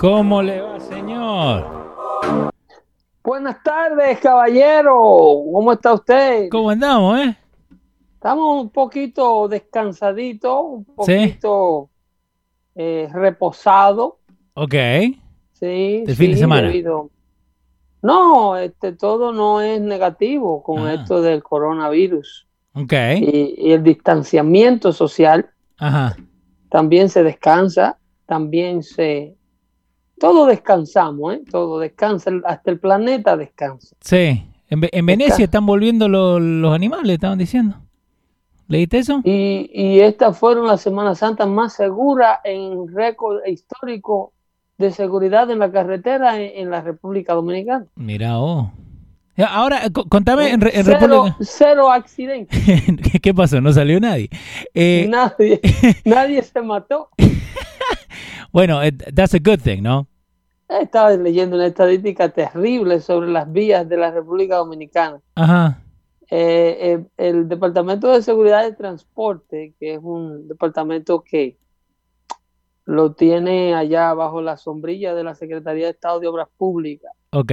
¿Cómo le va, señor? Buenas tardes, caballero. ¿Cómo está usted? ¿Cómo andamos, eh? Estamos un poquito descansaditos, un poquito eh, reposado. Ok. Sí. ¿Del fin de semana? No, este, todo no es negativo con Ah. esto del coronavirus. Ok. Y, y el distanciamiento social Ajá. también se descansa, también se... Todo descansamos, ¿eh? Todo descansa, hasta el planeta descansa. Sí. En, Ve- en Venecia están volviendo lo- los animales, estaban diciendo. ¿Leíste eso? Y, y estas fueron las Semanas Santas más seguras en récord histórico de seguridad en la carretera en, en la República Dominicana. Mira, oh. Ahora, co- contame en, en cero, República... cero accidentes. ¿Qué- ¿Qué pasó? ¿No salió nadie? Eh, nadie, nadie se mató. bueno, that's a good thing, ¿no? Estaba leyendo una estadística terrible sobre las vías de la República Dominicana. Ajá. Eh, eh, el Departamento de Seguridad de Transporte, que es un departamento que lo tiene allá bajo la sombrilla de la Secretaría de Estado de Obras Públicas, Ok.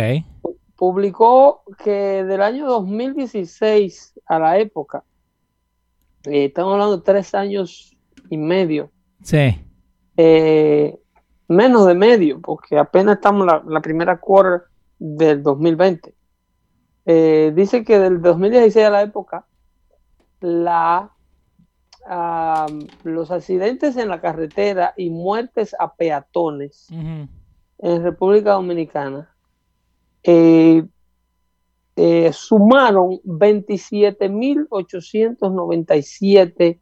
publicó que del año 2016 a la época, eh, estamos hablando de tres años y medio, Sí. eh, menos de medio, porque apenas estamos en la, la primera quarter del 2020. Eh, dice que del 2016 a la época, la, ah, los accidentes en la carretera y muertes a peatones en República Dominicana eh, eh, sumaron 27.897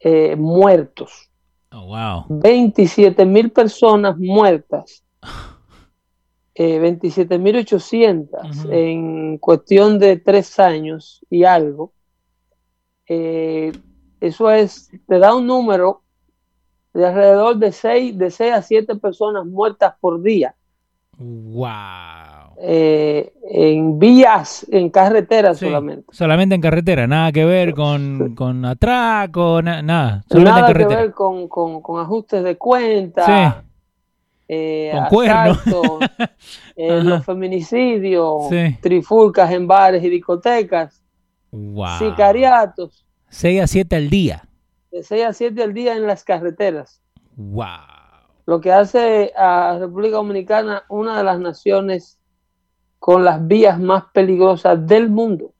eh, muertos. Oh, wow. 27 mil personas muertas, eh, 27.800 Ujú. en cuestión de tres años y algo. Eh, eso es, te da un número de alrededor de 6, de 6 a 7 personas muertas por día Wow. eh, en vías, en carreteras Sí, solamente. Solamente en carretera, nada que ver con, con atraco, na- nada. Solamente Nada en que carretera. ver con, con- con ajustes de cuenta, Sí. eh, Con cuernos. asaltos, eh, los feminicidios, Sí. trifulcas en bares y discotecas, Wow. sicariatos, 6 a 7 al día. de 6 a 7 al día en las carreteras. Wow. Lo que hace a República Dominicana una de las naciones con las vías más peligrosas del mundo.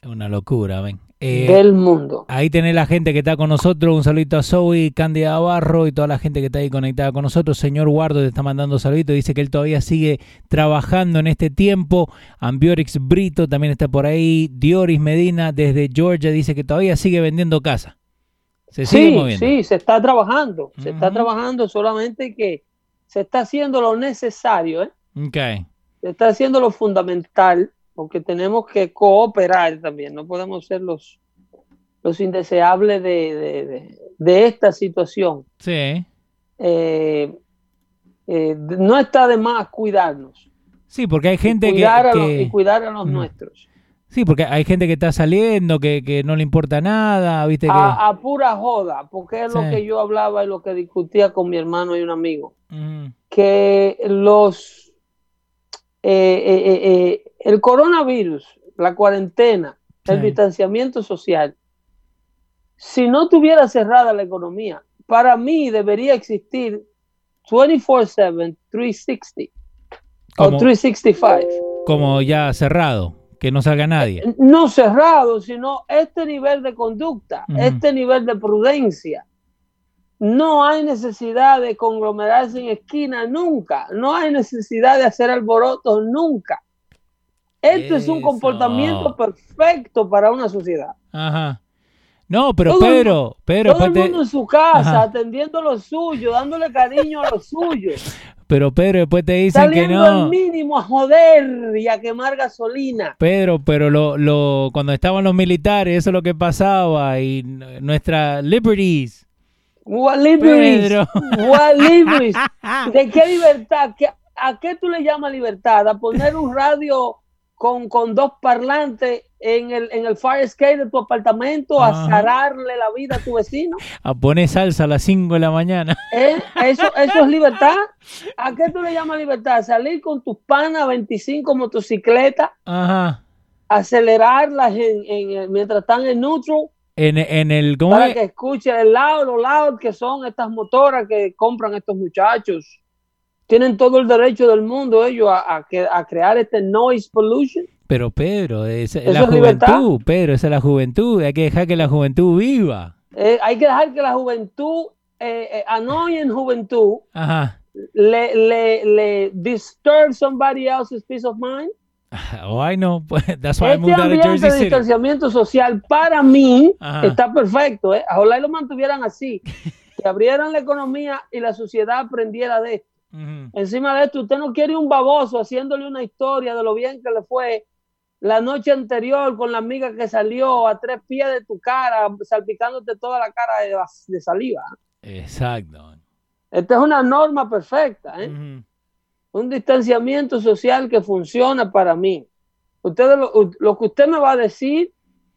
Es una locura, ven. Eh, del mundo. Ahí tenés la gente que está con nosotros. Un saludito a Zoe, Cándida Barro y toda la gente que está ahí conectada con nosotros. Señor Guardo te está mandando saluditos. Dice que él todavía sigue trabajando en este tiempo. Ambiorix Brito también está por ahí. Dioris Medina desde Georgia dice que todavía sigue vendiendo casa. Se sigue sí, moviendo. sí, se está trabajando, se está trabajando solamente que se está haciendo lo necesario, ¿eh? Ok. se está haciendo lo fundamental, porque tenemos que cooperar también, no podemos ser los, los indeseables de, de- de- de esta situación. Sí. Eh, eh, no está de más cuidarnos Sí, porque hay gente que, cuidar, a los, que- y cuidar a los nuestros. Sí, porque hay gente que está saliendo, que, que no le importa nada, viste que... A, a pura joda, porque es lo Sí. que yo hablaba y lo que discutía con mi hermano y un amigo. Ujú. que los eh, eh, eh, eh, el coronavirus, la cuarentena, el Sí. distanciamiento social, si no tuviera cerrada la economía, para mí debería existir 24/7, 360 o Como, 365. como ya cerrado, que no salga nadie. No cerrado, sino este nivel de conducta, este nivel de prudencia. No hay necesidad de conglomerarse en esquina nunca. No hay necesidad de hacer alborotos nunca. Esto es un comportamiento perfecto para una sociedad. Ajá. No, pero Todo Pedro, Pedro, Todo el te- mundo en su casa, Ajá. atendiendo lo suyo, dándole cariño a lo suyo, pero Pedro, después te dicen que saliendo al no. mínimo a joder y a quemar gasolina. Pedro, pero lo, lo, cuando estaban los militares, eso es lo que pasaba y n- nuestra liberties. What liberties, Pedro. what liberties. ¿De qué libertad? ¿Qué- ¿A qué tú le llamas libertad? ¿A poner un radio con, con dos parlantes en el, en el fire escape de tu apartamento? ¿A zararle la vida a tu vecino? A poner salsa a las 5 de la mañana. ¿Eh? ¿Eso, ¿Eso es libertad? ¿A qué tú le llamas libertad? ¿Salir con tus panas 25 motocicletas? Ajá. acelerarlas en, en- mientras están en neutral En, en el, ¿cómo para es? que escuchen el lado, los lados que son estas motoras que compran estos muchachos. Tienen todo el derecho del mundo ellos a, a que- a crear este noise pollution. Pero Pedro, es ¿Eso la es libertad? juventud, Pedro, esa es la juventud, hay que dejar que la juventud viva. Eh, hay que dejar que la juventud, eh, eh, annoying juventud, Ajá. le, le, le disturb somebody else's peace of mind. Oh, I know. That's why I Este moved out of ambiente Jersey de City. distanciamiento social para mí Ajá. está perfecto. ¿eh? Ojalá y lo mantuvieran así, que abrieran la economía y la sociedad aprendiera de esto. Encima de esto, usted no quiere un baboso haciéndole una historia de lo bien que le fue la noche anterior con la amiga que salió a tres pies de tu cara, salpicándote toda la cara de, de saliva. Exacto. Esta es una norma perfecta, ¿eh? Un distanciamiento social que funciona para mí. Usted lo, lo que usted me va a decir,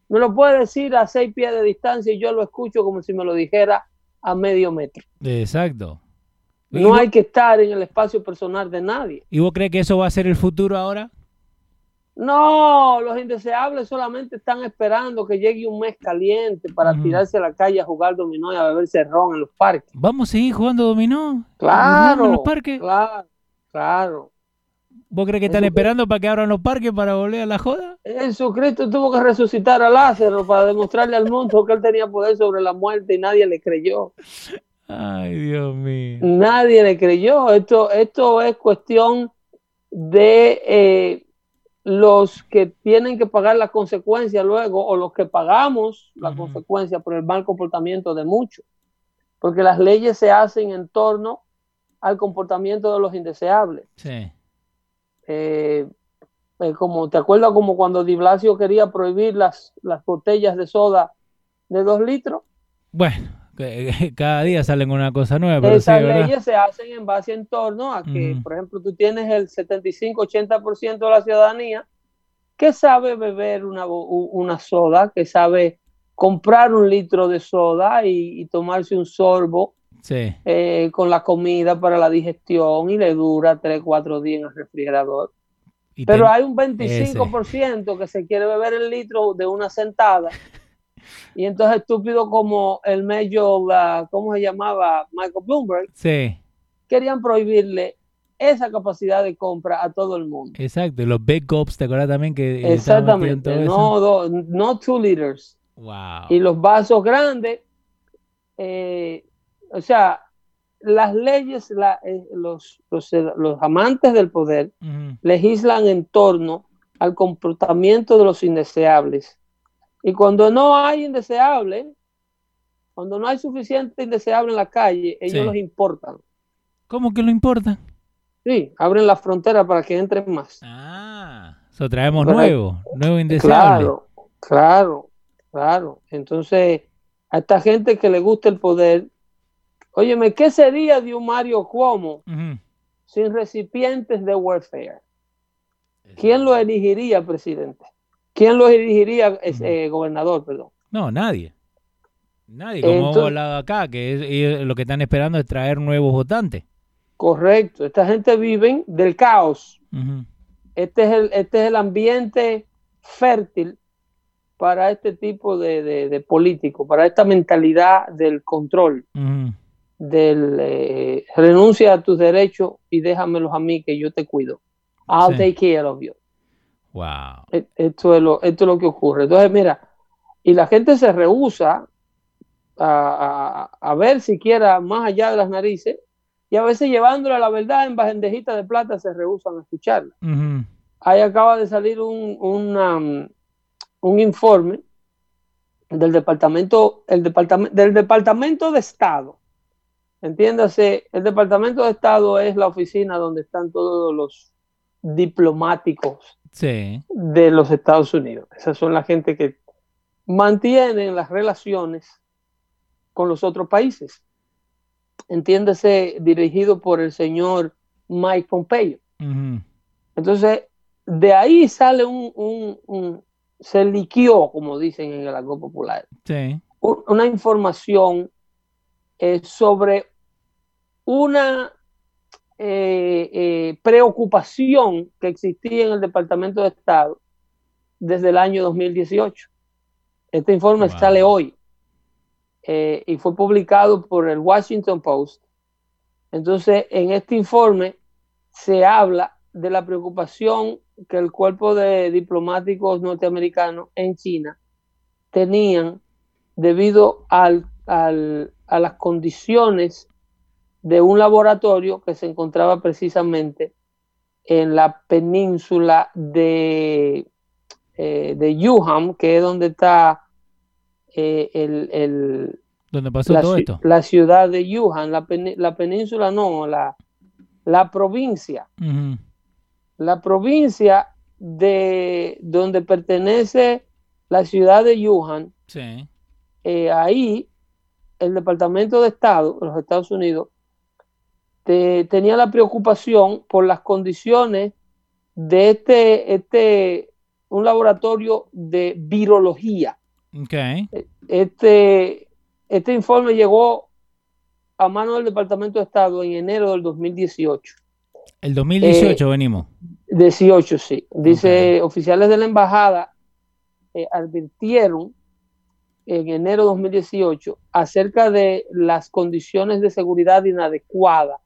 me lo puede decir a seis pies de distancia y yo lo escucho como si me lo dijera a medio metro. Exacto. ¿Y No vos- hay que estar en el espacio personal de nadie. ¿Y vos crees que eso va a ser el futuro ahora? No, los indeseables solamente están esperando que llegue un mes caliente para tirarse a la calle a jugar dominó y a beber cerrón en los parques. ¿Vamos a seguir jugando dominó? Claro, ¿En los parques? claro, claro. ¿Vos crees que están esperando para que abran los parques para volver a la joda? Jesucristo tuvo que resucitar a Lázaro para demostrarle al mundo que él tenía poder sobre la muerte y nadie le creyó. Ay, Dios mío. Nadie le creyó. Esto, esto es cuestión de eh, los que tienen que pagar las consecuencias luego o los que pagamos la Ujú. consecuencia por el mal comportamiento de muchos. Porque las leyes se hacen en torno al comportamiento de los indeseables. Sí. Eh, eh, como te acuerdas como cuando Di Blasio quería prohibir las, las botellas de soda de dos litros. Bueno, cada día salen una cosa nueva, pero sí, Esas ¿verdad? leyes se hacen en base en torno a que, por ejemplo, tú tienes el 75-80% de la ciudadanía que sabe beber una, una soda, que sabe comprar un litro de soda y, y tomarse un sorbo Sí. eh, con la comida para la digestión y le dura 3-4 días en el refrigerador. Y Pero ten- hay un 25% que se quiere beber el litro de una sentada. Y entonces estúpido como el medio, la- ¿cómo se llamaba? Michael Bloomberg, Sí, querían prohibirle esa capacidad de compra a todo el mundo. exacto. Y los Big Cups, ¿te acuerdas también que todo Exactamente, no, do- no two liters. Wow. Y los vasos grandes, eh, o sea, las leyes, la- eh, los, los, los amantes del poder legislan en torno al comportamiento de los indeseables. Y cuando no hay indeseables, Cuando no hay suficiente indeseable en la calle, ellos Sí. los importan. ¿Cómo que no importa? Sí, abren la frontera para que entren más. Ah, eso traemos Correcto. nuevo, nuevo indeseable. Claro, claro, claro. Entonces, a esta gente que le gusta el poder, óyeme, ¿qué sería de un Mario Cuomo sin recipientes de welfare? ¿Quién lo elegiría presidente? ¿Quién lo elegiría eh, gobernador, perdón? No, nadie. Nadie, como hemos hablado acá, que es- lo que están esperando es traer nuevos votantes. Correcto. Esta gente vive del caos. Este es el, este es el ambiente fértil para este tipo de, de, de político, para esta mentalidad del control, del eh, renuncia a tus derechos y déjamelos a mí que yo te cuido. I'll Sí. take care of you. Wow. E- Esto es, lo, esto es lo que ocurre. Entonces, mira, y la gente se rehúsa a, a- a ver siquiera más allá de las narices y a veces llevándole la verdad en bandejita de plata se rehusan a escucharla. Ujú. Ahí acaba de salir un, um, un informe del departamento, el departamento, del departamento de Estado. Entiéndase, el departamento de Estado es la oficina donde están todos los diplomáticos Sí. de los Estados Unidos. Esas son la gente que mantienen las relaciones con los otros países. Entiéndase, dirigido por el señor Mike Pompeo. Entonces, de ahí sale un, un- un- se liquió, como dicen en el argot popular, Sí. un- una información eh, sobre una eh, eh, preocupación que existía en el Departamento de Estado desde el año 2018. Este informe Wow. sale hoy eh, y fue publicado por el Washington Post. Entonces, en este informe se habla de la preocupación que el cuerpo de diplomáticos norteamericanos en China tenían debido al, al- a las condiciones de un laboratorio que se encontraba precisamente en la península de, eh, de Yuhan, que es donde está eh, el, el- ¿Dónde pasó la, todo esto? la ciudad de Yuhan, la, la península no, la, la provincia, la provincia de donde pertenece la ciudad de Yuhan, Sí. eh, ahí el Departamento de Estado de los Estados Unidos te- tenía la preocupación por las condiciones de este, este, un laboratorio de virología. Ok. Este, este informe llegó a mano del Departamento de Estado en enero del 2018. El 2018 Eh, venimos. 18, sí. Dice, oficiales de la embajada eh, advirtieron en enero de 2018 acerca de las condiciones de seguridad inadecuadas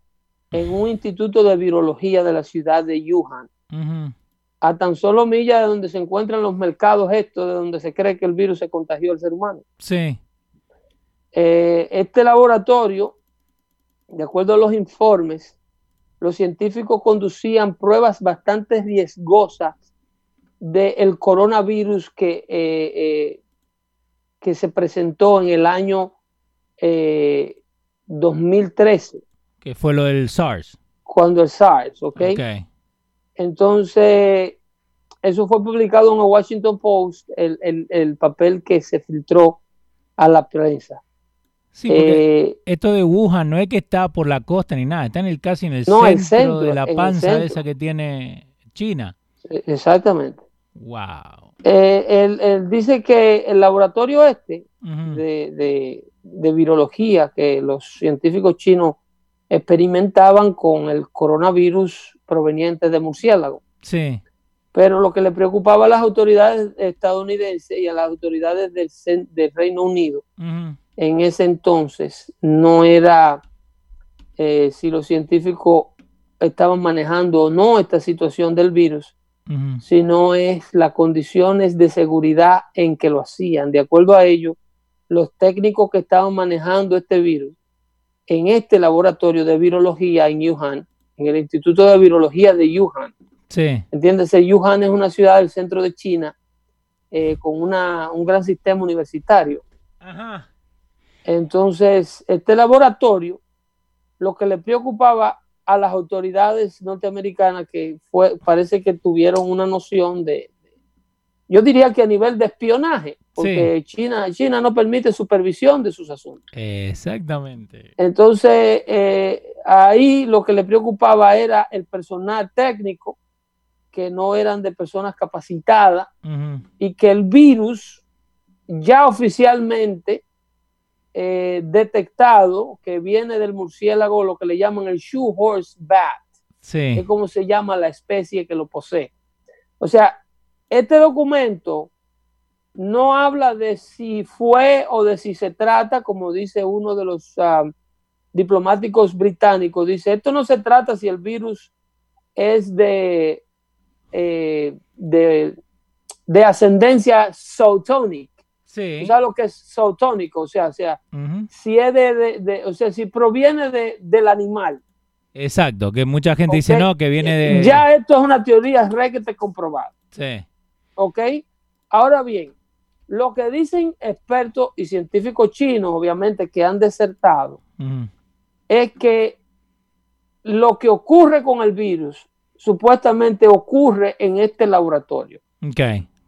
en un instituto de virología de la ciudad de Wuhan, a tan solo millas de donde se encuentran los mercados estos, de donde se cree que el virus se contagió al ser humano. Sí. Eh, este laboratorio, de acuerdo a los informes, los científicos conducían pruebas bastante riesgosas del coronavirus que, eh, eh, que se presentó en el año eh, 2013, Que fue lo del SARS. cuando el SARS, ¿ok? Ok. Entonces, eso fue publicado en el Washington Post, el, el- el papel que se filtró a la prensa. Sí, porque Eh, esto de Wuhan no es que está por la costa ni nada, está en el casi en el, No, centro, el centro, de la panza esa que tiene China. exactamente. Wow. Eh, él, él dice que el laboratorio este de, de- de virología que los científicos chinos experimentaban con el coronavirus proveniente de murciélago. Sí. Pero lo que le preocupaba a las autoridades estadounidenses y a las autoridades del, del Reino Unido en ese entonces no era eh, si los científicos estaban manejando o no esta situación del virus, sino es las condiciones de seguridad en que lo hacían. De acuerdo a ello, los técnicos que estaban manejando este virus en este laboratorio de virología en Wuhan, en el Instituto de Virología de Wuhan, Sí. entiéndese, Wuhan es una ciudad del centro de China eh, con una, un gran sistema universitario. Ajá. Entonces, este laboratorio lo que le preocupaba a las autoridades norteamericanas que fue, parece que tuvieron una noción de, yo diría que a nivel de espionaje, porque China, China no permite supervisión de sus asuntos. Exactamente. Entonces, eh, ahí lo que le preocupaba era el personal técnico, que no eran de personas capacitadas, y que el virus ya oficialmente eh, detectado que viene del murciélago, lo que le llaman el shoe horse bat. Es como se llama la especie que lo posee. O sea, este documento no habla de si fue o de si se trata, como dice uno de los ah, diplomáticos británicos, dice, esto no se trata si el virus es de, eh, de, de ascendencia zootónica Sí. ¿Sabes lo que es zootónico? O sea, o sea si es de, o sea, si proviene de, del animal. Exacto, que mucha gente dice no, que viene de. Ya esto es una teoría re que te comprobado. Sí. ¿Ok? Ahora bien, lo que dicen expertos y científicos chinos, obviamente, que han desertado, es que lo que ocurre con el virus supuestamente ocurre en este laboratorio. Ok,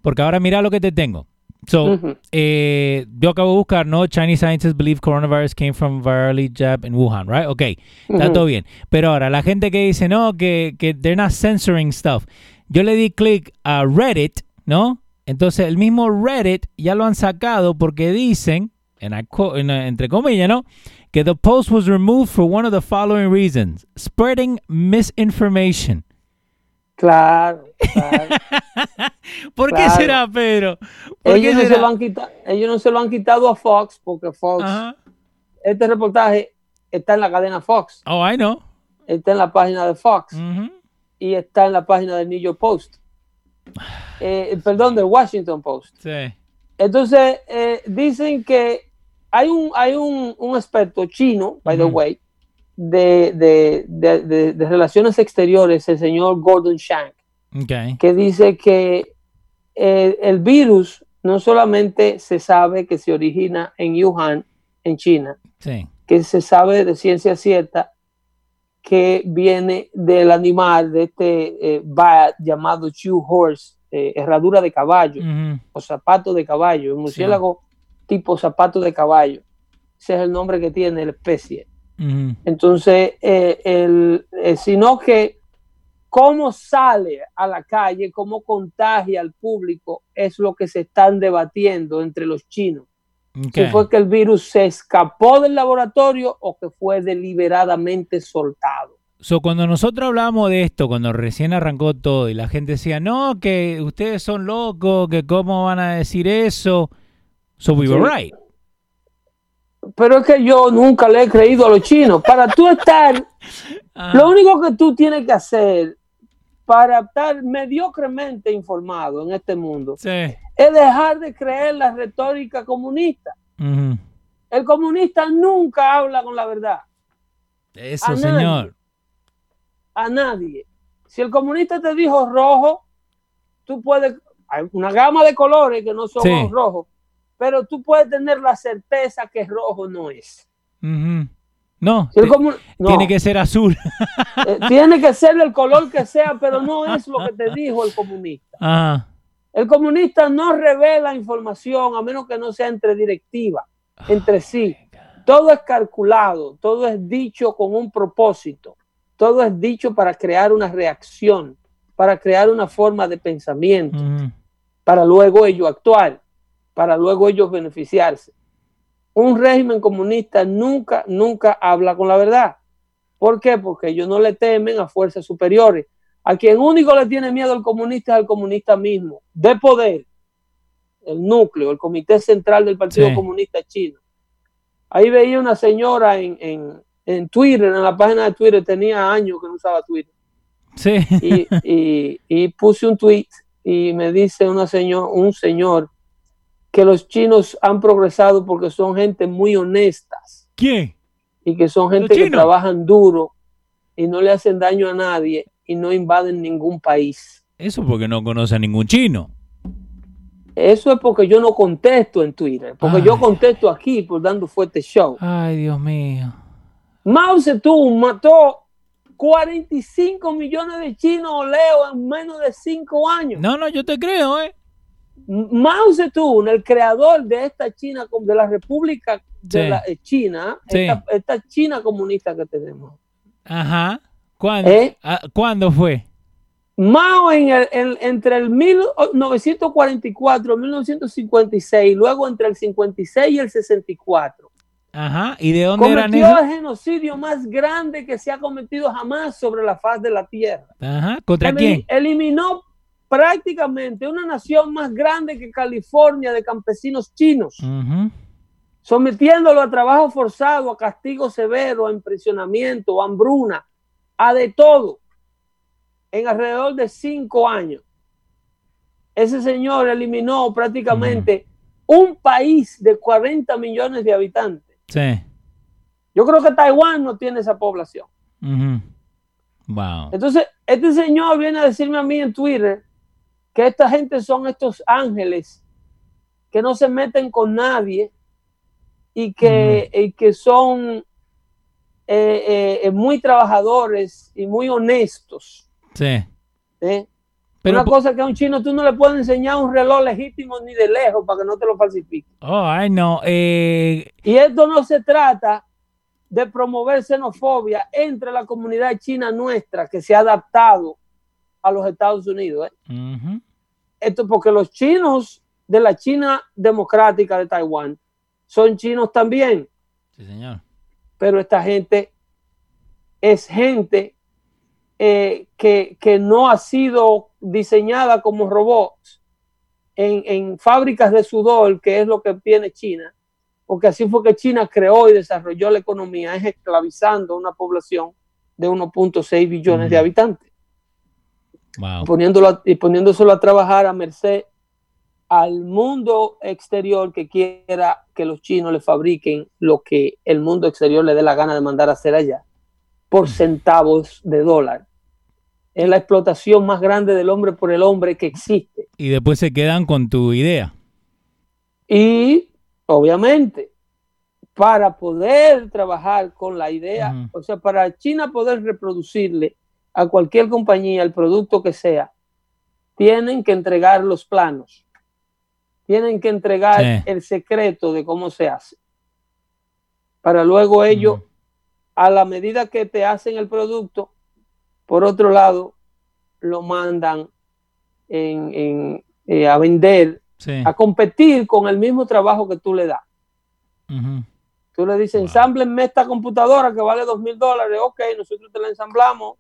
porque ahora mira lo que te tengo. So, eh, yo acabo de buscar, no, Chinese scientists believe coronavirus came from virally jab in Wuhan, right? Ok, está todo bien. Pero ahora, la gente que dice, no, que, que they're not censoring stuff. Yo le di clic a Reddit, ¿no? Entonces, el mismo Reddit ya lo han sacado porque dicen, en, entre comillas, ¿no? Que the post was removed for one of the following reasons. Spreading misinformation. Claro, ¿Por qué será, Pedro? ellos, No se lo han quitado, ellos no se lo han quitado a Fox porque Fox, este reportaje está en la cadena Fox. Oh, I know. Está en la página de Fox y está en la página del New York Post. Eh, perdón, del Washington Post. Sí. Entonces, eh, dicen que hay un, hay un, un experto chino, by the way, de, Relaciones Exteriores, el señor Gordon Shank, que dice que eh, el virus no solamente se sabe que se origina en Wuhan, en China, que se sabe de ciencia cierta que viene del animal, de este eh, bat llamado shoe horse, eh, herradura de caballo o zapato de caballo, un murciélago tipo zapato de caballo. Ese es el nombre que tiene la especie. Entonces, eh, el, eh, sino que cómo sale a la calle, cómo contagia al público, es lo que se están debatiendo entre los chinos. Si fue que el virus se escapó del laboratorio o que fue deliberadamente soltado. So, cuando nosotros hablamos de esto, cuando recién arrancó todo y la gente decía, no, que ustedes son locos, que cómo van a decir eso. So we were right pero es que yo nunca le he creído a los chinos. Para tú estar, ah. lo único que tú tienes que hacer para estar mediocremente informado en este mundo es dejar de creer la retórica comunista. El comunista nunca habla con la verdad. Eso, señor. a nadie. Si el comunista te dijo rojo, tú puedes. Hay una gama de colores que no son rojos pero tú puedes tener la certeza que rojo no es. No, tiene que ser azul. Eh, tiene que ser el color que sea, pero no es lo que te dijo el comunista. El comunista no revela información a menos que no sea entre directiva, entre sí. Todo es calculado, todo es dicho con un propósito, todo es dicho para crear una reacción, para crear una forma de pensamiento, para luego ello actuar para luego ellos beneficiarse. Un régimen comunista nunca, nunca habla con la verdad. ¿Por qué? Porque ellos no le temen a fuerzas superiores. A quien único le tiene miedo al comunista es al comunista mismo, de poder, el núcleo, el comité central del Partido Comunista Chino. Ahí veía una señora en, en, Twitter, en la página de Twitter, tenía años que no usaba Twitter. Sí. Y, y, puse un tweet y me dice una señor, un señor que los chinos han progresado porque son gente muy honestas. ¿Quién? Y que son gente que trabajan duro y no le hacen daño a nadie y no invaden ningún país. Eso porque no conoce a ningún chino. Eso es porque yo no contesto en Twitter, porque Ay. yo contesto aquí por dando fuerte show. Ay, Dios mío. Mao Zedong mató 45 millones de chinos leo en menos de 5 años. No, no, yo te creo, ¿eh? Mao Zedong, el creador de esta China, de la República de Sí. la eh, China, Sí. esta, esta China comunista que tenemos. Ajá. ¿Cuándo, ¿Eh? Ah, ¿cuándo fue? Mao en el- en- entre el 1944 y 1956, luego entre el 56 y el 64, Ajá. ¿Y de dónde eran cometió esos? el genocidio más grande que se ha cometido jamás sobre la faz de la tierra. Ajá. ¿Contra quién? Eliminó prácticamente una nación más grande que California de campesinos chinos, sometiéndolo a trabajo forzado, a castigo severo, a impresionamiento, a hambruna, a de todo, en alrededor de cinco años. Ese señor eliminó prácticamente un país de 40 millones de habitantes. Sí. Yo creo que Taiwán no tiene esa población. Wow. Entonces, este señor viene a decirme a mí en Twitter que esta gente son estos ángeles que no se meten con nadie y que, y que son eh, eh, muy trabajadores y muy honestos. Sí. ¿eh? Pero, Una cosa que a un chino tú no le puedes enseñar un reloj legítimo ni de lejos para que no te lo falsifique. oh, ay, no. Eh, Y esto no se trata de promover xenofobia entre la comunidad china nuestra que se ha adaptado a los Estados Unidos. ¿eh? Esto porque los chinos de la China democrática de Taiwán son chinos también, Sí, señor. Pero esta gente es gente eh, que, que no ha sido diseñada como robots en, en fábricas de sudor, que es lo que tiene China, porque así fue que China creó y desarrolló la economía, es esclavizando a una población de 1.6 billones de habitantes Wow. poniéndolo a- y poniéndoselo a trabajar a merced al mundo exterior que quiera que los chinos le fabriquen lo que el mundo exterior le dé la gana de mandar a hacer allá por centavos de dólar. Es la explotación más grande del hombre por el hombre que existe. Y después se quedan con tu idea. Y obviamente, para poder trabajar con la idea, o sea, para China poder reproducirle a cualquier compañía el producto que sea, tienen que entregar los planos, tienen que entregar Sí. el secreto de cómo se hace. Para luego ellos, a la medida que te hacen el producto, por otro lado, lo mandan en- en, eh, a vender Sí. a competir con el mismo trabajo que tú le das. Tú le dices, Wow. ensámblenme esta computadora que vale dos mil dólares. Ok, nosotros te la ensamblamos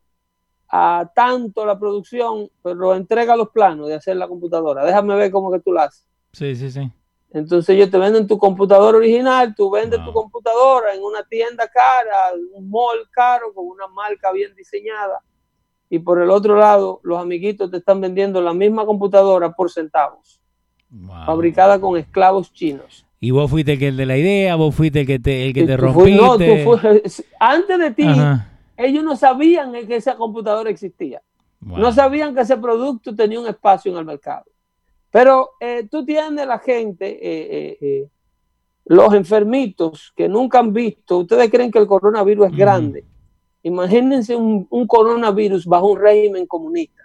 a tanto la producción, pero entrega los planos de hacer la computadora. Déjame ver cómo que tú la haces. Sí, sí, sí. Entonces ellos te venden tu computadora original, tú vendes tu computadora en una tienda cara, un mall caro, con una marca bien diseñada. Y por el otro lado, los amiguitos te están vendiendo la misma computadora por centavos, Wow. fabricada con esclavos chinos. Y vos fuiste el que el de la idea, vos fuiste el que te, el que te rompiste. fui- no, tú fue- antes de ti, Ajá. ellos no sabían que esa computadora existía. Wow. No sabían que ese producto tenía un espacio en el mercado. Pero eh, tú tienes la gente, eh, eh, eh, los enfermitos que nunca han visto, ustedes creen que el coronavirus es grande. Imagínense un, un coronavirus bajo un régimen comunista.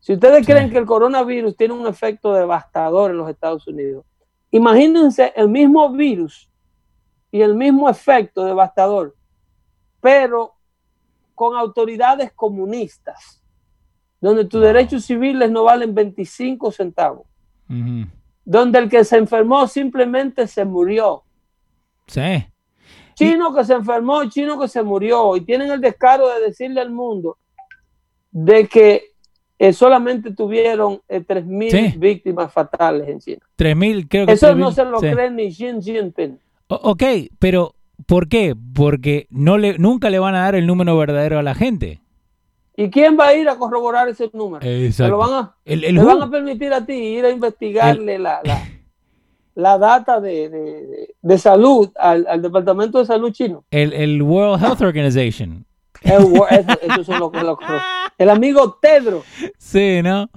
Si ustedes Sí. creen que el coronavirus tiene un efecto devastador en los Estados Unidos, imagínense el mismo virus y el mismo efecto devastador, pero con autoridades comunistas, donde tus Wow. derechos civiles no valen 25 centavos, donde el que se enfermó simplemente se murió. Sí. Chino que se enfermó, chino que se murió, y tienen el descaro de decirle al mundo de que eh, solamente tuvieron eh, 3.000 Sí. víctimas fatales en China. 3.000, creo que Eso 3.000, no se lo sí. cree ni Xi Jinping. O- ok, pero ¿por qué? Porque no le, nunca le van a dar el número verdadero a la gente. ¿Y quién va a ir a corroborar ese número? ¿Se Exacto. lo van a, El, el ¿Te WHO. van a permitir a ti ir a investigarle la, la, la data de, de- de- salud al, al Departamento de Salud chino? El, el World Health Organization. Eso- los, los- El amigo Tedro. Sí, ¿no?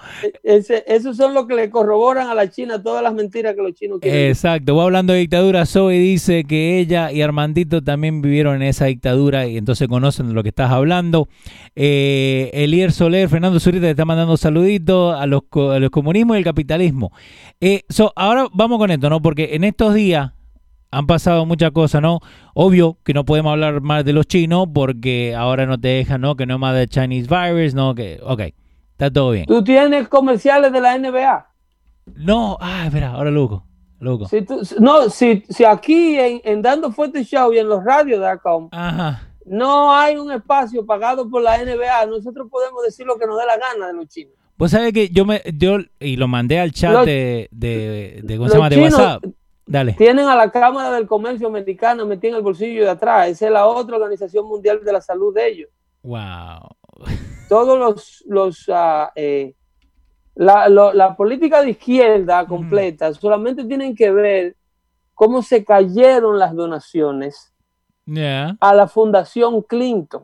Ese, esos son los que le corroboran a la China todas las mentiras que los chinos quieren. Exacto. Voy hablando de dictadura. Zoe dice que ella y Armandito también vivieron en esa dictadura y entonces conocen de lo que estás hablando. Eh, Elier Soler, Fernando Zurita te está mandando saluditos a los, a los comunismos y el capitalismo. Eh, so, ahora vamos con esto, ¿no? Porque en estos días han pasado muchas cosas, ¿no? Obvio que no podemos hablar más de los chinos porque ahora no te dejan, ¿no? Que no más de Chinese virus, ¿no? Que, ok, está todo bien. ¿Tú tienes comerciales de la NBA? No, ah, espera, ahora loco, loco. Si tú, no, si, si aquí en, en, Dando Fuerte Show y en los radios.com Ajá. no hay un espacio pagado por la NBA, nosotros podemos decir lo que nos dé la gana de los chinos. Vos sabés que yo me, yo, y lo mandé al chat los, de, de, de, ¿cómo se llama? De WhatsApp. Dale. Tienen a la Cámara del Comercio Americana metida en el bolsillo de atrás. Esa es la otra organización mundial de la salud de ellos. Wow. Todos los, los uh, eh, la, lo, la, política de izquierda completa mm. solamente tienen que ver cómo se cayeron las donaciones yeah. a la Fundación Clinton.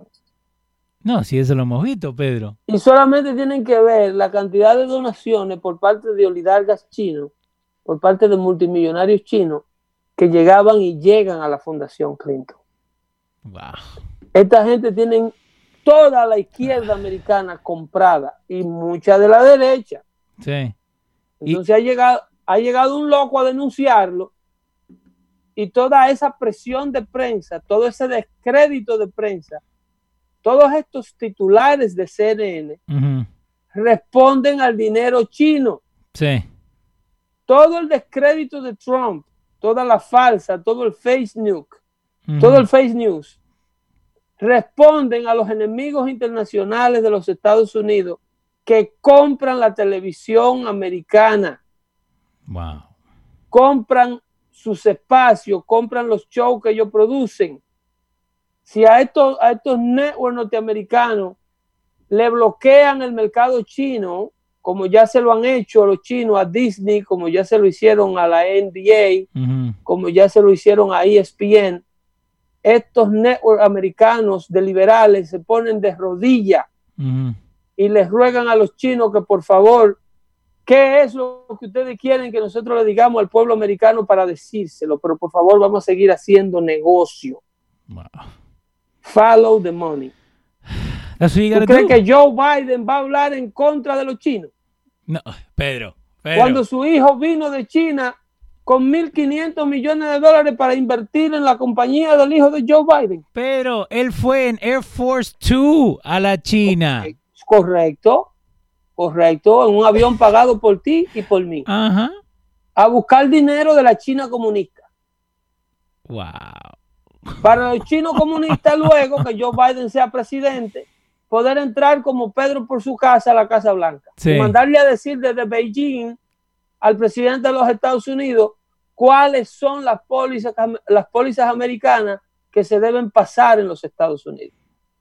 No, si eso lo hemos visto, Pedro. Y solamente tienen que ver la cantidad de donaciones por parte de oligarcas chinos por parte de multimillonarios chinos que llegaban y llegan a la Fundación Clinton. Wow. Esta gente tiene toda la izquierda americana comprada y mucha de la derecha. Sí. Entonces y... ha, llegado, ha llegado un loco a denunciarlo y toda esa presión de prensa, todo ese descrédito de prensa, todos estos titulares de CNN uh -huh. responden al dinero chino. Sí todo el descrédito de Trump, toda la falsa, todo el face news, uh -huh. todo el face news, responden a los enemigos internacionales de los Estados Unidos que compran la televisión americana. Wow. Compran sus espacios, compran los shows que ellos producen. Si a estos, a estos networks norteamericanos le bloquean el mercado chino, como ya se lo han hecho los chinos a Disney, como ya se lo hicieron a la NBA, uh -huh. como ya se lo hicieron a ESPN, estos networks americanos de liberales se ponen de rodillas uh -huh. y les ruegan a los chinos que por favor, ¿qué es lo que ustedes quieren que nosotros le digamos al pueblo americano para decírselo? Pero por favor vamos a seguir haciendo negocio. Wow. Follow the money. ¿Tú crees que Joe Biden va a hablar en contra de los chinos? No, Pedro, Pedro. Cuando su hijo vino de China con 1.500 millones de dólares para invertir en la compañía del hijo de Joe Biden. Pero él fue en Air Force Two a la China. Correcto, correcto, en un avión pagado por ti y por mí. Ajá. A buscar dinero de la China comunista. Wow. Para los chinos comunistas, luego que Joe Biden sea presidente, poder entrar como Pedro por su casa a la Casa Blanca. Sí. Y mandarle a decir desde Beijing al presidente de los Estados Unidos cuáles son las pólizas, las pólizas americanas que se deben pasar en los Estados Unidos.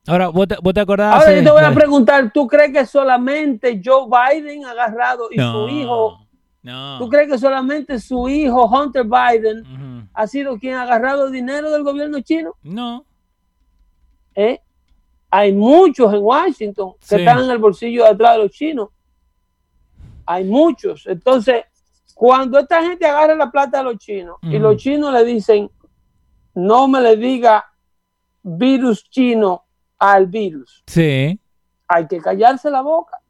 Ahora, ¿vos te, vos te acordás? Ahora yo te voy a preguntar, ¿tú crees que solamente Joe Biden ha agarrado y no, su hijo, no. tú crees que solamente su hijo Hunter Biden uh -huh. ha sido quien ha agarrado dinero del gobierno chino? No. ¿Eh? Hay muchos en Washington que Sí. están en el bolsillo de atrás de los chinos. Hay muchos. Entonces, cuando esta gente agarra la plata de los chinos y los chinos le dicen, no me le diga virus chino al virus, Sí. hay que callarse la boca.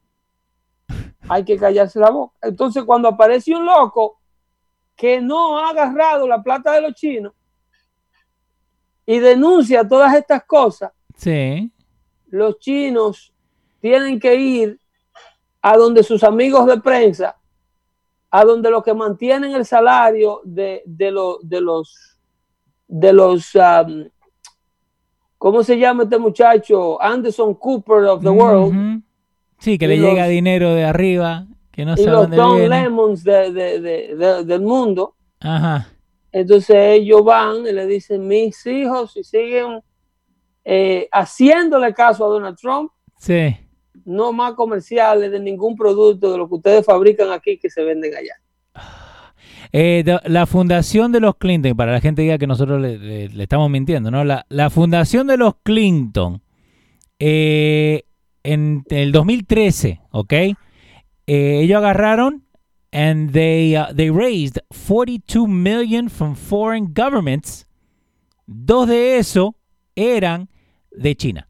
Hay que callarse la boca. Entonces, cuando aparece un loco que no ha agarrado la plata de los chinos y denuncia todas estas cosas, Sí. Los chinos tienen que ir a donde sus amigos de prensa, a donde los que mantienen el salario de, de, lo- de los, de los, um, ¿cómo se llama este muchacho? Anderson Cooper of the World. Sí, que le los- llega dinero de arriba, que no y sabe los Don viene. Lemons de- del mundo. Ajá. Entonces ellos van y le dicen, mis hijos, si siguen eh, haciéndole caso a Donald Trump, Sí. no más comerciales de ningún producto de lo que ustedes fabrican aquí que se venden allá. Eh, la fundación de los Clinton, para la gente diga que nosotros le, le- le estamos mintiendo, ¿no? La, la fundación de los Clinton, eh, en el 2013, ¿ok? Eh, ellos agarraron and they, uh, they raised 42 million from foreign governments. Dos de eso eran de China.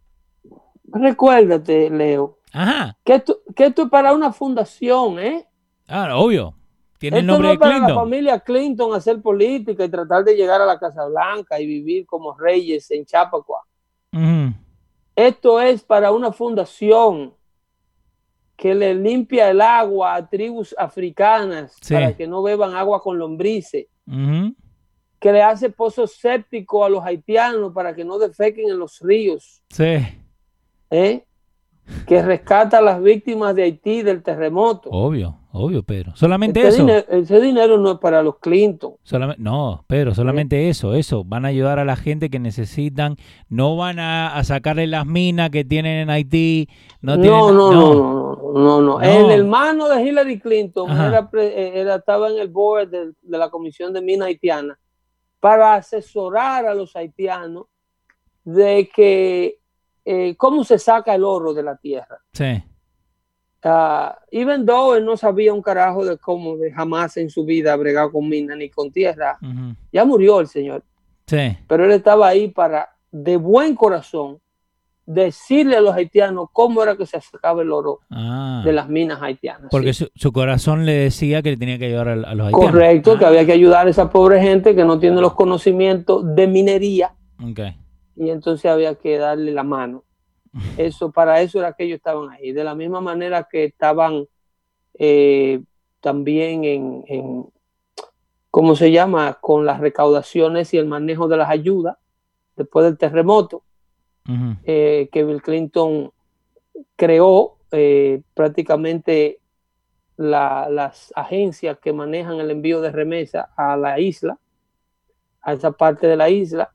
Recuérdate, Leo, Ajá. que esto, que esto es para una fundación, ¿eh? Ah, obvio. Tiene el Esto nombre no de es para la Clinton. familia Clinton hacer política y tratar de llegar a la Casa Blanca y vivir como reyes en Chapacua. Ujú. Esto es para una fundación que le limpia el agua a tribus africanas Sí. para que no beban agua con lombrices. Que le hace pozos sépticos a los haitianos para que no defequen en los ríos, Sí. ¿eh? que rescata a las víctimas de Haití del terremoto. Obvio, obvio, Pedro. Solamente Este eso. dinero- ese dinero no es para los Clinton. Solamente, no, Pedro, solamente eso, eso. Van a ayudar a la gente que necesitan. No van a, a sacarle las minas que tienen en Haití. No, No, tienen, no, no, no, no, no, no. El hermano de Hillary Clinton era, eh, era- estaba en el board de, de la Comisión de Minas Haitiana para asesorar a los haitianos de que eh, cómo se saca el oro de la tierra. Sí. Ah, even though él no sabía un carajo de cómo, de jamás en su vida bregar con minas ni con tierra, ya murió el señor, Sí. pero él estaba ahí para, de buen corazón, decirle a los haitianos cómo era que se sacaba el oro Ah. de las minas haitianas. Porque sí. su, su corazón le decía que le tenía que ayudar a, a los haitianos. Correcto, que Ah, había que ayudar a esa pobre gente que no tiene los conocimientos de minería ok. y entonces había que darle la mano. Eso, para eso era que ellos estaban ahí. De la misma manera que estaban eh, también en, en, ¿cómo se llama? Con las recaudaciones y el manejo de las ayudas después del terremoto Ujú, eh, que Bill Clinton creó eh, prácticamente la- las agencias que manejan el envío de remesa a la isla, a esa parte de la isla,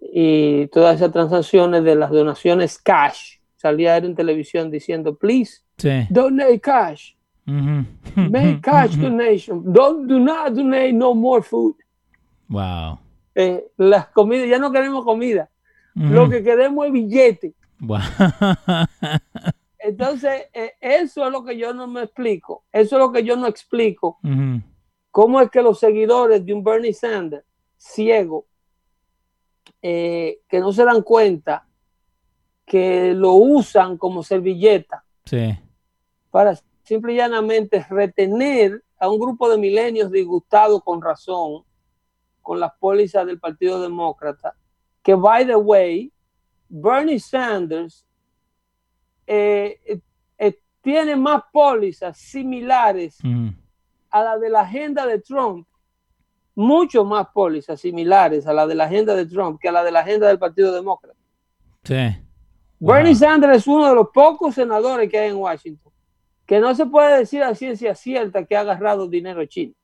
y todas esas transacciones de las donaciones cash. Salía él en televisión diciendo, please, Sí. donate cash, make cash donation, don't do not donate no more food. Wow. Eh, las comidas, ya no queremos comida, Lo que queremos es billete. Wow. Entonces, eh, eso es lo que yo no me explico. Eso es lo que yo no explico. ¿Cómo es que los seguidores de un Bernie Sanders ciego, eh, que no se dan cuenta que lo usan como servilleta Sí. para simple y llanamente retener a un grupo de milenios disgustados con razón con las pólizas del Partido Demócrata, que, by the way, Bernie Sanders eh, eh, eh, tiene más pólizas similares a la de la agenda de Trump, mucho más pólizas similares a la de la agenda de Trump que a la de la agenda del Partido Demócrata. Sí. Bernie Wow. Sanders es uno de los pocos senadores que hay en Washington que no se puede decir a ciencia cierta que ha agarrado dinero chino.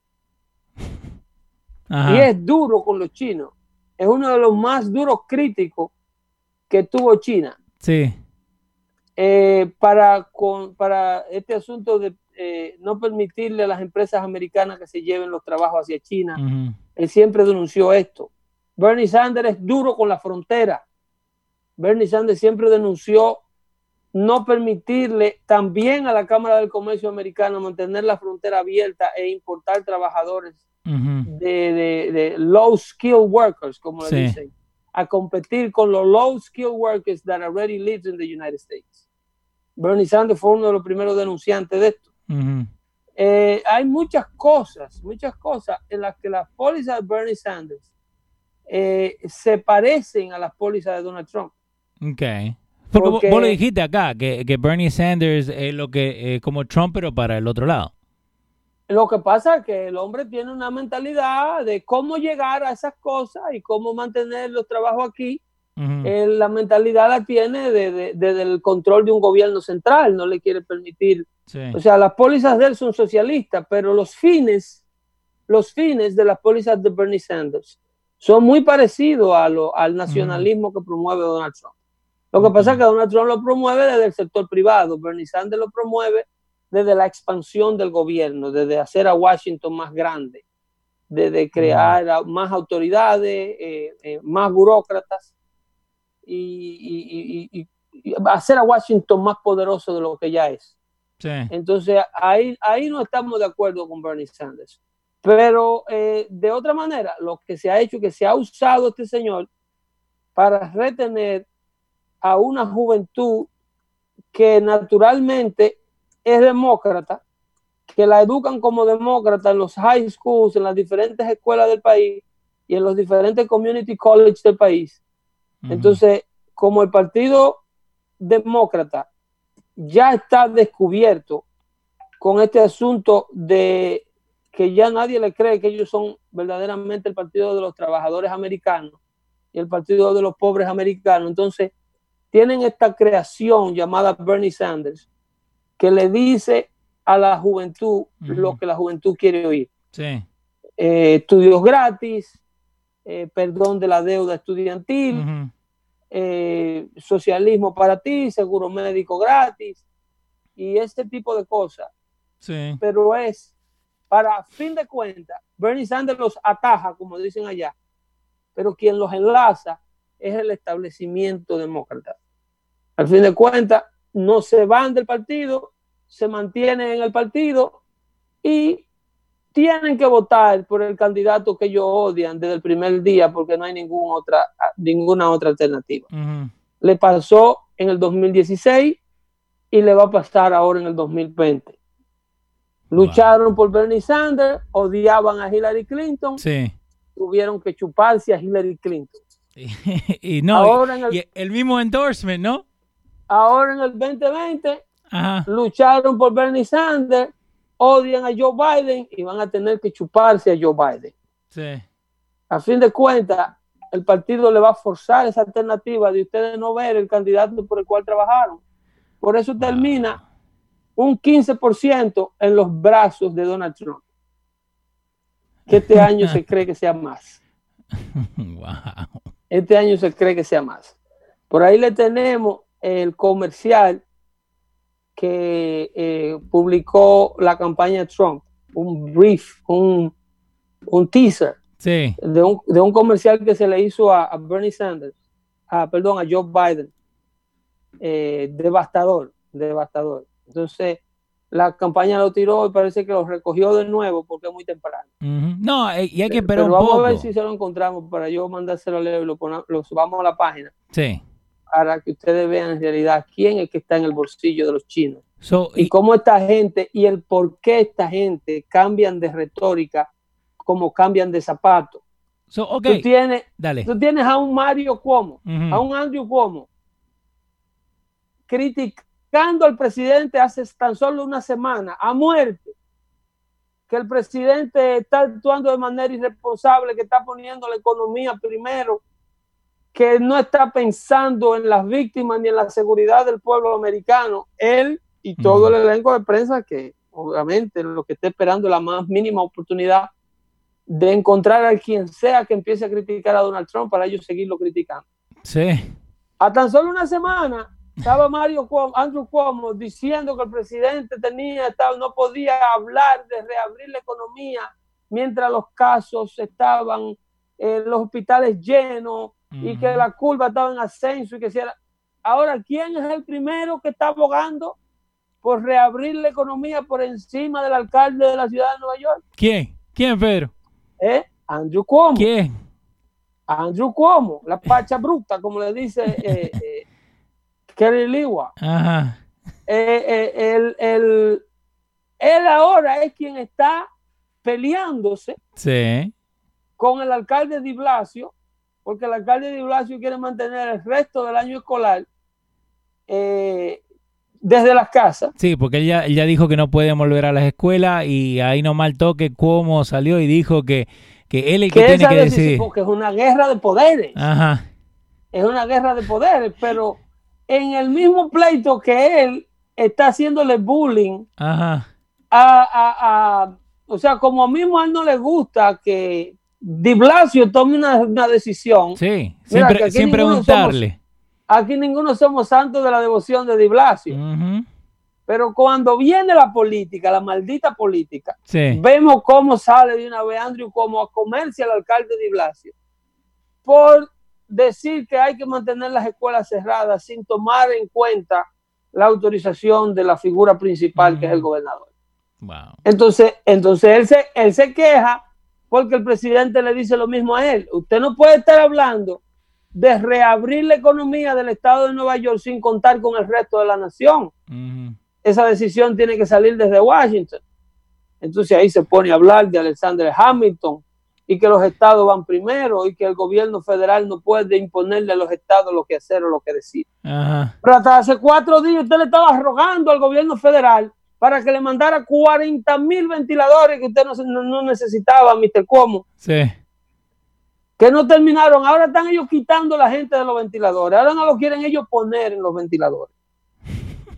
Ajá. Y es duro con los chinos. Es uno de los más duros críticos que tuvo China Sí. eh, para, con, para este asunto de eh, no permitirle a las empresas americanas que se lleven los trabajos hacia China. Él siempre denunció esto. Bernie Sanders es duro con la frontera. Bernie Sanders siempre denunció no permitirle también a la Cámara del Comercio Americano mantener la frontera abierta e importar trabajadores De, de- de low skill workers, como le dicen, a competir con los low skill workers that already live in the United States. Bernie Sanders fue uno de los primeros denunciantes de esto. Eh, hay muchas cosas, muchas cosas en las que las pólizas de Bernie Sanders eh, se parecen a las pólizas de Donald Trump. Ok. Porque, vos- Porque- vos lo dijiste acá, que, que Bernie Sanders es lo que eh, como Trump, pero para el otro lado. Lo que pasa es que el hombre tiene una mentalidad de cómo llegar a esas cosas y cómo mantener los trabajos aquí. Eh, la mentalidad la tiene desde de, de- del control de un gobierno central, no le quiere permitir. Sí. O sea, las pólizas de él son socialistas, pero los fines, los fines de las pólizas de Bernie Sanders son muy parecidos a lo, al nacionalismo que promueve Donald Trump. Lo que pasa es que Donald Trump lo promueve desde el sector privado, Bernie Sanders lo promueve desde la expansión del gobierno, desde hacer a Washington más grande, desde crear más autoridades, eh, eh, más burócratas y, y- y- y- hacer a Washington más poderoso de lo que ya es. Sí. Entonces, ahí, ahí no estamos de acuerdo con Bernie Sanders. Pero eh, de otra manera, lo que se ha hecho, que se ha usado este señor para retener a una juventud que naturalmente es demócrata, que la educan como demócrata en los high schools, en las diferentes escuelas del país y en los diferentes community colleges del país. Entonces, como el partido demócrata ya está descubierto con este asunto de que ya nadie le cree que ellos son verdaderamente el partido de los trabajadores americanos y el partido de los pobres americanos. Entonces, tienen esta creación llamada Bernie Sanders que le dice a la juventud lo que la juventud quiere oír. Sí. Eh, estudios gratis, eh, perdón de la deuda estudiantil, eh, socialismo para ti, seguro médico gratis y ese tipo de cosas. Sí. Pero es, para fin de cuentas, Bernie Sanders los ataja, como dicen allá, pero quien los enlaza es el establecimiento demócrata. Al fin de cuentas, no se van del partido, se mantienen en el partido y tienen que votar por el candidato que ellos odian desde el primer día porque no hay ninguna otra, ninguna otra alternativa. Le pasó en el 2016 y le va a pasar ahora en el 2020. Lucharon por Bernie Sanders, odiaban a Hillary Clinton, Sí. tuvieron que chuparse a Hillary Clinton. y no, Ahora en el- y el mismo endorsement, ¿no? Ahora en el 2020 Ajá. lucharon por Bernie Sanders, odian a Joe Biden y van a tener que chuparse a Joe Biden. Sí. A fin de cuentas, el partido le va a forzar esa alternativa de ustedes no ver el candidato por el cual trabajaron. Por eso termina un 15% en los brazos de Donald Trump. Que este año se cree que sea más. Wow. Este año se cree que sea más. Por ahí le tenemos el comercial que eh, publicó la campaña Trump, un brief, un, un teaser Sí. de un, de un comercial que se le hizo a, a Bernie Sanders, a, perdón, a Joe Biden. Eh, devastador, devastador. Entonces, la campaña lo tiró y parece que lo recogió de nuevo porque es muy temprano. No, eh, y hay que esperar Pero un vamos poco. a ver si se lo encontramos para yo mandárselo a Leo y lo, lo subamos a la página Sí. Para que ustedes vean en realidad quién es que está en el bolsillo de los chinos So, y y- cómo esta gente y el por qué esta gente cambian de retórica como cambian de zapato. so, Tú, tienes, dale. tú tienes a un Mario Cuomo, a un Andrew Cuomo, criticando al presidente hace tan solo una semana a muerte, que el presidente está actuando de manera irresponsable, que está poniendo la economía primero, que no está pensando en las víctimas ni en la seguridad del pueblo americano. Él y todo el elenco de prensa que obviamente lo que está esperando es la más mínima oportunidad de encontrar a quien sea que empiece a criticar a Donald Trump para ellos seguirlo criticando. Sí. A tan solo una semana estaba Mario Cuomo, Andrew Cuomo diciendo que el presidente tenía, no podía hablar de reabrir la economía mientras los casos estaban en los hospitales llenos y que la curva estaba en ascenso y que si era... Ahora, ¿quién es el primero que está abogando por reabrir la economía por encima del alcalde de la ciudad de Nueva York? ¿Quién? ¿Quién, Pedro? ¿Eh? Andrew Cuomo. ¿Quién? Andrew Cuomo, la pacha bruta, como le dice eh, eh, Kerry Lewa. Ajá. Eh, eh, el, el- él ahora es quien está peleándose Sí. con el alcalde de Blasio, porque el alcalde de Blasio quiere mantener el resto del año escolar eh, desde las casas. Sí, porque él ya, él ya dijo que no puede volver a las escuelas y ahí nomás el toque cómo salió y dijo que, que él es el que Que tiene que decidir. porque es una guerra de poderes. Ajá. es una guerra de poderes, pero en el mismo pleito que él está haciéndole bullying Ajá. a, a- a- o sea, como a mismo a él no le gusta que Di Blasio tome una, una decisión, Sí. Mira, Sin, preguntarle. aquí ninguno somos santos de la devoción de Di Blasio, pero cuando viene la política, la maldita política, Sí. vemos cómo sale de una vez Andrew como a comerse al alcalde Di Blasio por decir que hay que mantener las escuelas cerradas sin tomar en cuenta la autorización de la figura principal, que es el gobernador. Wow. Entonces, entonces él, se, él se queja porque el presidente le dice lo mismo a él. Usted no puede estar hablando de reabrir la economía del estado de Nueva York sin contar con el resto de la nación. Esa decisión tiene que salir desde Washington. Entonces ahí se pone a hablar de Alexander Hamilton y que los estados van primero y que el gobierno federal no puede imponerle a los estados lo que hacer o lo que decir. Pero hasta hace cuatro días usted le estaba rogando al gobierno federal para que le mandara 40 mil ventiladores que usted no, necesitaba, Mr. Cuomo, Sí. que no terminaron. Ahora están ellos quitando la gente de los ventiladores. Ahora no lo quieren ellos poner en los ventiladores.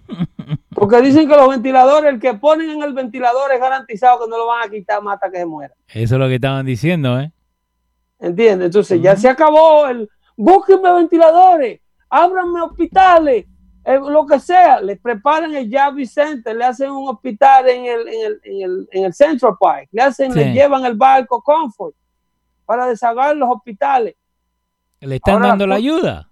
Porque dicen que los ventiladores, el que ponen en el ventilador es garantizado que no lo van a quitar más hasta que se muera. Eso es lo que estaban diciendo, ¿eh? ¿Entiendes? Entonces ya se acabó el búsquenme ventiladores, ábranme hospitales, eh, lo que sea, le preparan el Javi Center, le hacen un hospital en el, en el, en el, en el Central Park, le hacen, le llevan el barco Comfort para deshagar los hospitales. Le están Ahora, dando la ayuda.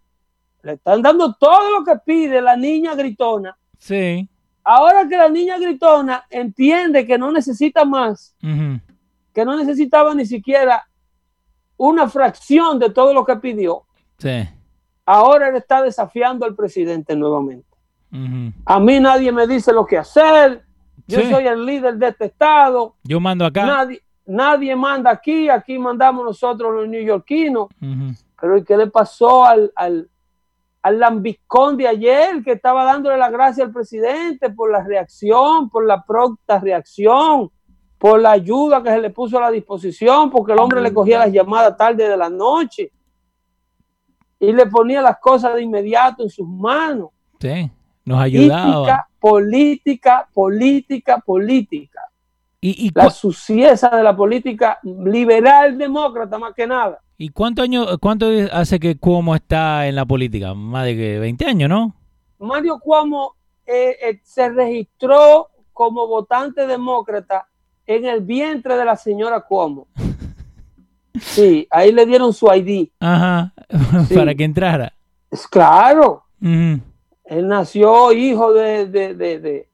Le están dando todo lo que pide la niña gritona. Sí. Ahora que la niña gritona entiende que no necesita más, que no necesitaba ni siquiera una fracción de todo lo que pidió, Sí. Ahora él está desafiando al presidente nuevamente. A mí nadie me dice lo que hacer, yo Sí. soy el líder de este estado, Yo mando acá. nadie, nadie manda aquí, aquí mandamos nosotros los neoyorquinos. Ujú. Pero ¿y qué le pasó al, al, al lambiscón de ayer que estaba dándole la gracia al presidente por la reacción, por la pronta reacción, por la ayuda que se le puso a la disposición, porque el hombre le cogía las llamadas tarde de la noche y le ponía las cosas de inmediato en sus manos? Sí. Nos ayudaba. Política, política, política, política. ¿Y, y, La suciedad de la política liberal demócrata más que nada. y cuánto años, cuánto hace que Cuomo está en la política? Más de que 20 años, ¿no? Mario Cuomo eh, eh, se registró como votante demócrata en el vientre de la señora Cuomo. Sí, ahí le dieron su ID. Ajá. Sí. Para que entrara. Es claro, él nació hijo de, de- de- de-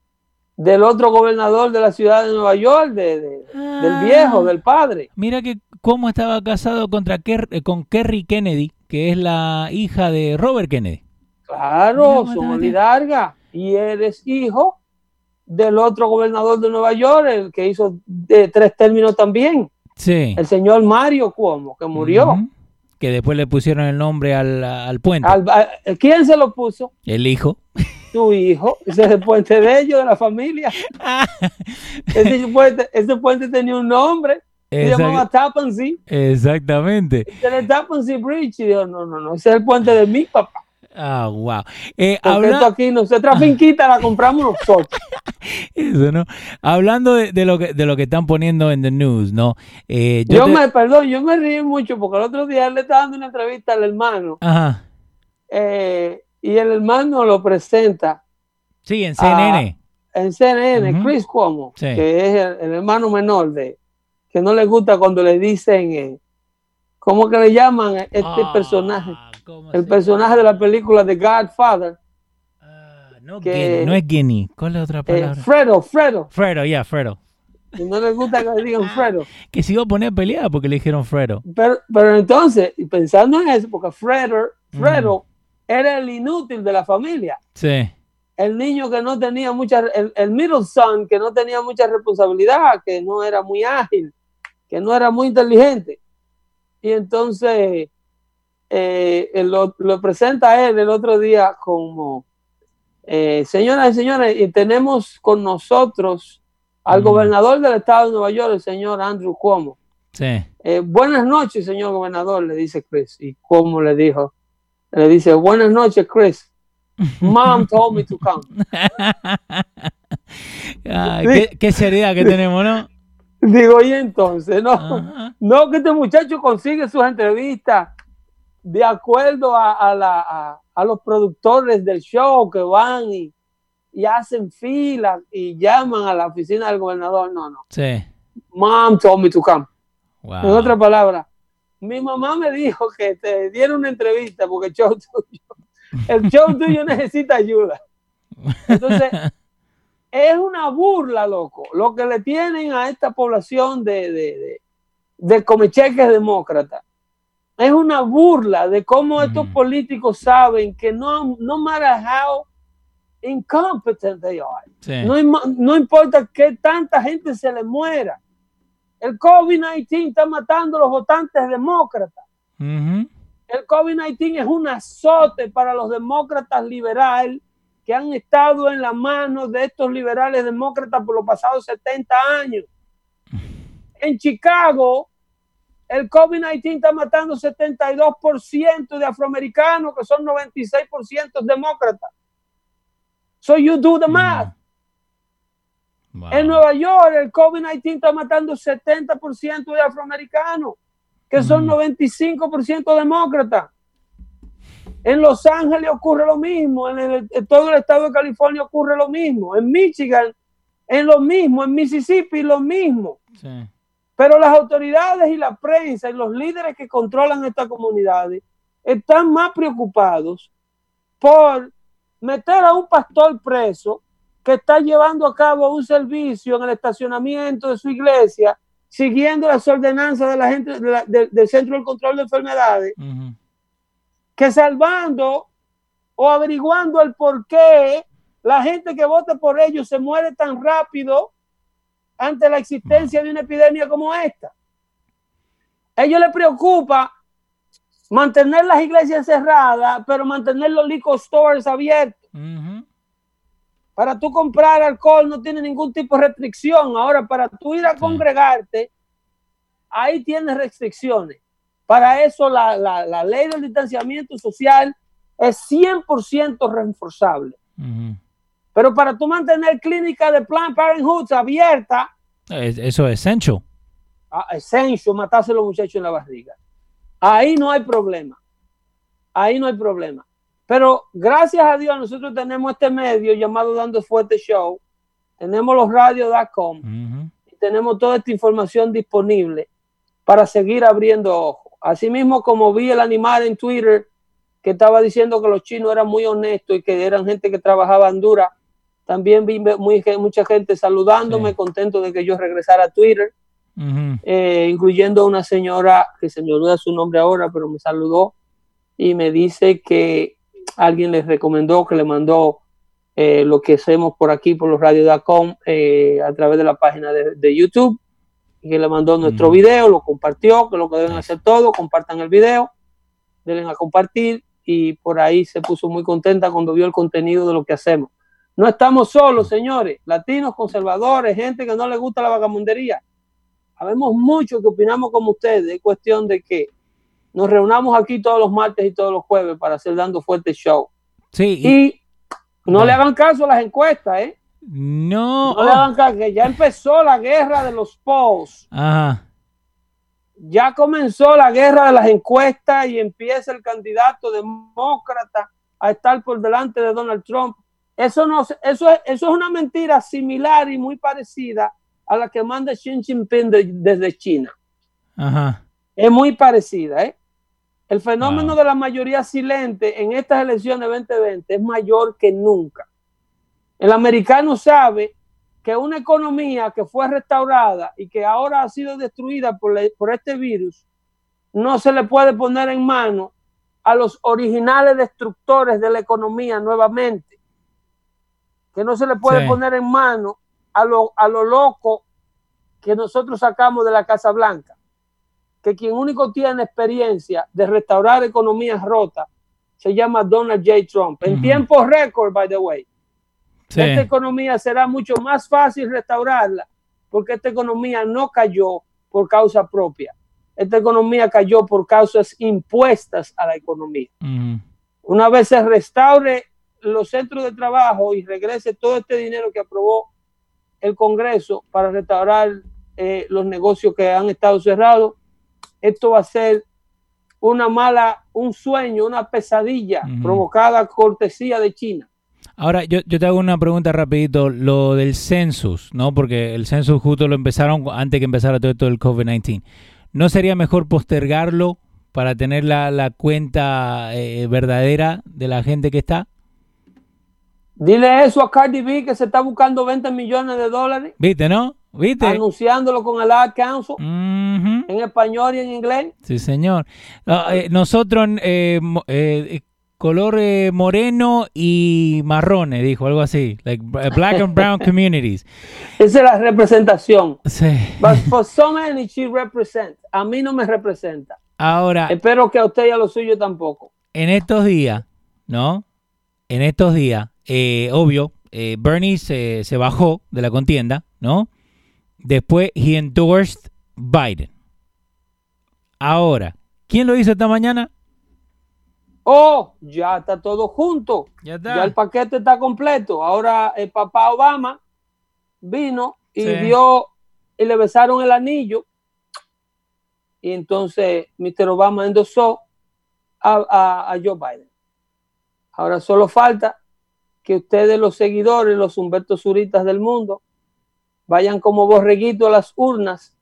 del otro gobernador de la ciudad de Nueva York, de- de- del viejo, del padre. Mira que Cuomo estaba casado contra Ker- eh, con Kerry Kennedy, que es la hija de Robert Kennedy. Claro, su mira, oligarga. Y eres hijo del otro gobernador de Nueva York, el que hizo de tres términos también. Sí. el señor Mario Cuomo, que murió. Que después le pusieron el nombre al, al puente. Al- a- ¿Quién se lo puso? El hijo. Tu hijo. Ese es el puente de ellos, de la familia. Ese puente, ese puente tenía un nombre. Se llamaba Tappan exactamente. Era el Tappan Zee Bridge. Y dijo, no, no, no, ese es el puente de mi papá. Ah, wow. Eh, Porque habla- esto aquí, nuestra finquita la compramos nosotros. Eso, ¿no? Hablando de, de lo que, de lo que están poniendo en the news, ¿no? Eh, yo Yo te- me, perdón, yo me río mucho porque el otro día él le estaba dando una entrevista al hermano Ajá. eh, y el hermano lo presenta Sí, en CNN. en CNN. Chris Cuomo, Sí. que es el, el hermano menor de que no le gusta cuando le dicen, eh, ¿cómo que le llaman a este Ah, personaje? ¿cómo El personaje de la película The Godfather, Ah, no, que- no es Guinea. ¿Cuál es otra eh, palabra? Fredo, Fredo, Fredo, ya, Fredo. y no le gusta que le digan Fredo. Que se iba a poner a pelear porque le dijeron Fredo. Pero, pero entonces, pensando en eso, porque Fredo, Fredo era el inútil de la familia. Sí. el niño que no tenía mucha, el, el middle son que no tenía mucha responsabilidad, que no era muy ágil, que no era muy inteligente. Y entonces eh, lo, lo presenta él el otro día como, eh, señoras y señores, y tenemos con nosotros al Mm. gobernador del estado de Nueva York, el señor Andrew Cuomo. Sí. Eh, buenas noches, señor gobernador, le dice Chris. Y Cuomo le dijo, le dice, buenas noches, Chris. Mom told me to come. Ay, qué, qué seriedad que tenemos, ¿no? Digo, y entonces, no, Ajá. no que este muchacho consigue sus entrevistas de acuerdo a, a la, a, a los productores del show que van y, y hacen fila y llaman a la oficina del gobernador. No, no. Sí. Mom told me to come. Wow. En otras palabras, mi mamá me dijo que te dieron una entrevista porque el show tuyo, el show tuyo necesita ayuda. Entonces, es una burla, loco, lo que le tienen a esta población de, de, de, de comecheques demócratas. Es una burla de cómo estos políticos saben que no, no matter how incompetent they are. Sí. No, no importa que tanta gente se le muera. El COVID-19 está matando a los votantes demócratas. El COVID-19 es un azote para los demócratas liberales que han estado en la mano de estos liberales demócratas por los pasados 70 años. En Chicago, el COVID-19 está matando 72% de afroamericanos, que son 96% demócratas. So you do the math. Wow. En Nueva York, el COVID-19 está matando 70% de afroamericanos, que son Mm. 95% demócratas. En Los Ángeles ocurre lo mismo, en, el- en todo el estado de California ocurre lo mismo, en Michigan, en lo mismo, en Mississippi lo mismo. Sí. Pero las autoridades y la prensa y los líderes que controlan estas comunidades están más preocupados por meter a un pastor preso que está llevando a cabo un servicio en el estacionamiento de su iglesia, siguiendo las ordenanzas de la gente de la- de- del Centro del Control de Enfermedades. Que salvando o averiguando el por qué la gente que vota por ellos se muere tan rápido ante la existencia de una epidemia como esta. A ellos les preocupa mantener las iglesias cerradas, pero mantener los liquor stores abiertos. Para tú comprar alcohol no tiene ningún tipo de restricción. Ahora, para tú ir a congregarte, ahí tienes restricciones. Para eso la, la- la ley del distanciamiento social es 100% reforzable. Pero para tú mantener clínica de Planned Parenthood abierta, Es- Eso es essential. a Essential, matarse a los muchachos en la barriga. Ahí no hay problema. Ahí no hay problema. Pero gracias a Dios nosotros tenemos este medio llamado Dando Fuerte Show. Tenemos los radios.com y tenemos toda esta información disponible para seguir abriendo ojos. Asimismo, como vi el animal en Twitter que estaba diciendo que los chinos eran muy honestos y que eran gente que trabajaba en dura, también vi muy, mucha gente saludándome, Sí. contento de que yo regresara a Twitter eh, incluyendo a una señora que se me olvida su nombre ahora, pero me saludó y me dice que alguien les recomendó, que le mandó eh, lo que hacemos por aquí, por los radios.com, eh, a través de la página de, de YouTube, y que le mandó nuestro Mm. video, lo compartió, que es lo que deben hacer todos, compartan el video, denle a compartir, y por ahí se puso muy contenta cuando vio el contenido de lo que hacemos. No estamos solos, señores, latinos, conservadores, gente que no le gusta la vagamundería. Habemos muchos que opinamos como ustedes. Es cuestión de que nos reunamos aquí todos los martes y todos los jueves para hacer dando fuerte show. Sí, y- no Ya. le hagan caso a las encuestas, ¿eh? No. No que ya empezó la guerra de los polls. Ajá. Ya comenzó la guerra de las encuestas y empieza el candidato demócrata a estar por delante de Donald Trump. Eso, no, eso, es, eso es una mentira similar y muy parecida a la que manda Xi Jinping de- desde China. Ajá. es muy parecida. ¿eh? El fenómeno Wow. de la mayoría silente en estas elecciones 2020 es mayor que nunca. El americano sabe que una economía que fue restaurada y que ahora ha sido destruida por, la- por este virus, no se le puede poner en mano a los originales destructores de la economía nuevamente. Que no se le puede Sí. poner en mano a lo, a lo loco que nosotros sacamos de la Casa Blanca que quien único tiene experiencia de restaurar economías rotas se llama Donald J. Trump. En Ujú. tiempo récord, by the way. Sí. Esta economía será mucho más fácil restaurarla porque esta economía no cayó por causa propia. Esta economía cayó por causas impuestas a la economía. Una vez se restaure los centros de trabajo y regrese todo este dinero que aprobó el Congreso para restaurar eh, los negocios que han estado cerrados, esto va a ser una mala, un sueño, una pesadilla Ujú. provocada cortesía de China. Ahora, yo, yo te hago una pregunta rapidito, lo del census, ¿no? Porque el census justo lo empezaron antes que empezara todo esto del COVID-19. ¿no sería mejor postergarlo para tener la, la cuenta eh, verdadera de la gente que está? Dile eso a Cardi B que se está buscando 20 millones de dólares. ¿Viste, no? ¿Viste? Anunciándolo con el Ad Council en español y en inglés. Sí, señor. Eh, nosotros, eh, eh, color eh, moreno y marrones, dijo, algo así. Like b- black and brown communities. Esa es la representación. Sí. But for so many she represents. A mí no me representa. Ahora, Espero que a usted y a lo suyo tampoco. en estos días, ¿no? En estos días, eh, obvio, eh, Bernie se, se bajó de la contienda, ¿no? Después, he endorsed Biden. Ahora, ¿quién lo hizo esta mañana? Oh, ya está todo junto. Ya Ya el paquete está completo. Ahora el papá Obama vino y Sí. dio y le besaron el anillo. Y entonces Mr. Obama endosó a, a- a Joe Biden. Ahora solo falta que ustedes, los seguidores, los Humberto Zuritas del mundo, vayan como borreguito a las urnas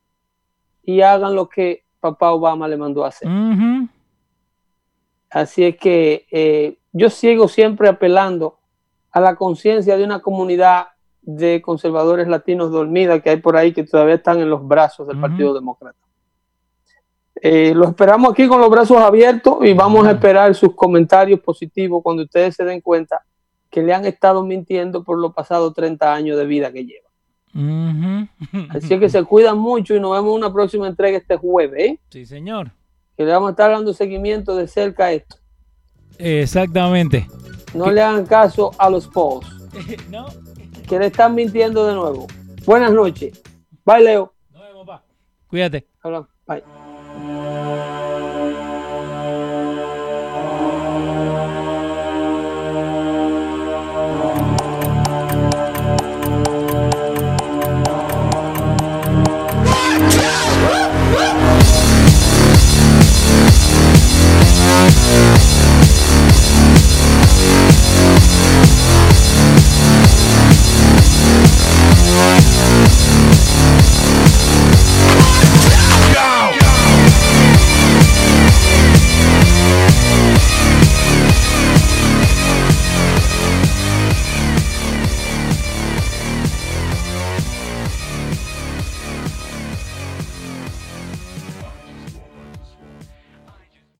y hagan lo que papá Obama le mandó a hacer. Así es que eh, yo sigo siempre apelando a la conciencia de una comunidad de conservadores latinos dormida que hay por ahí que todavía están en los brazos del. Partido Demócrata. Eh, los esperamos aquí con los brazos abiertos y vamos a esperar sus comentarios positivos cuando ustedes se den cuenta que le han estado mintiendo por los pasados 30 años de vida que llevan. Ujú. Así es que se cuidan mucho y nos vemos en una próxima entrega este jueves, ¿eh? Sí, señor. Que le vamos a estar dando seguimiento de cerca a esto. Exactamente. No le hagan caso a los posts. no, que le están mintiendo de nuevo. Buenas noches. Bye, Leo. nos vemos, pa. Cuídate. Hablamos. Bye.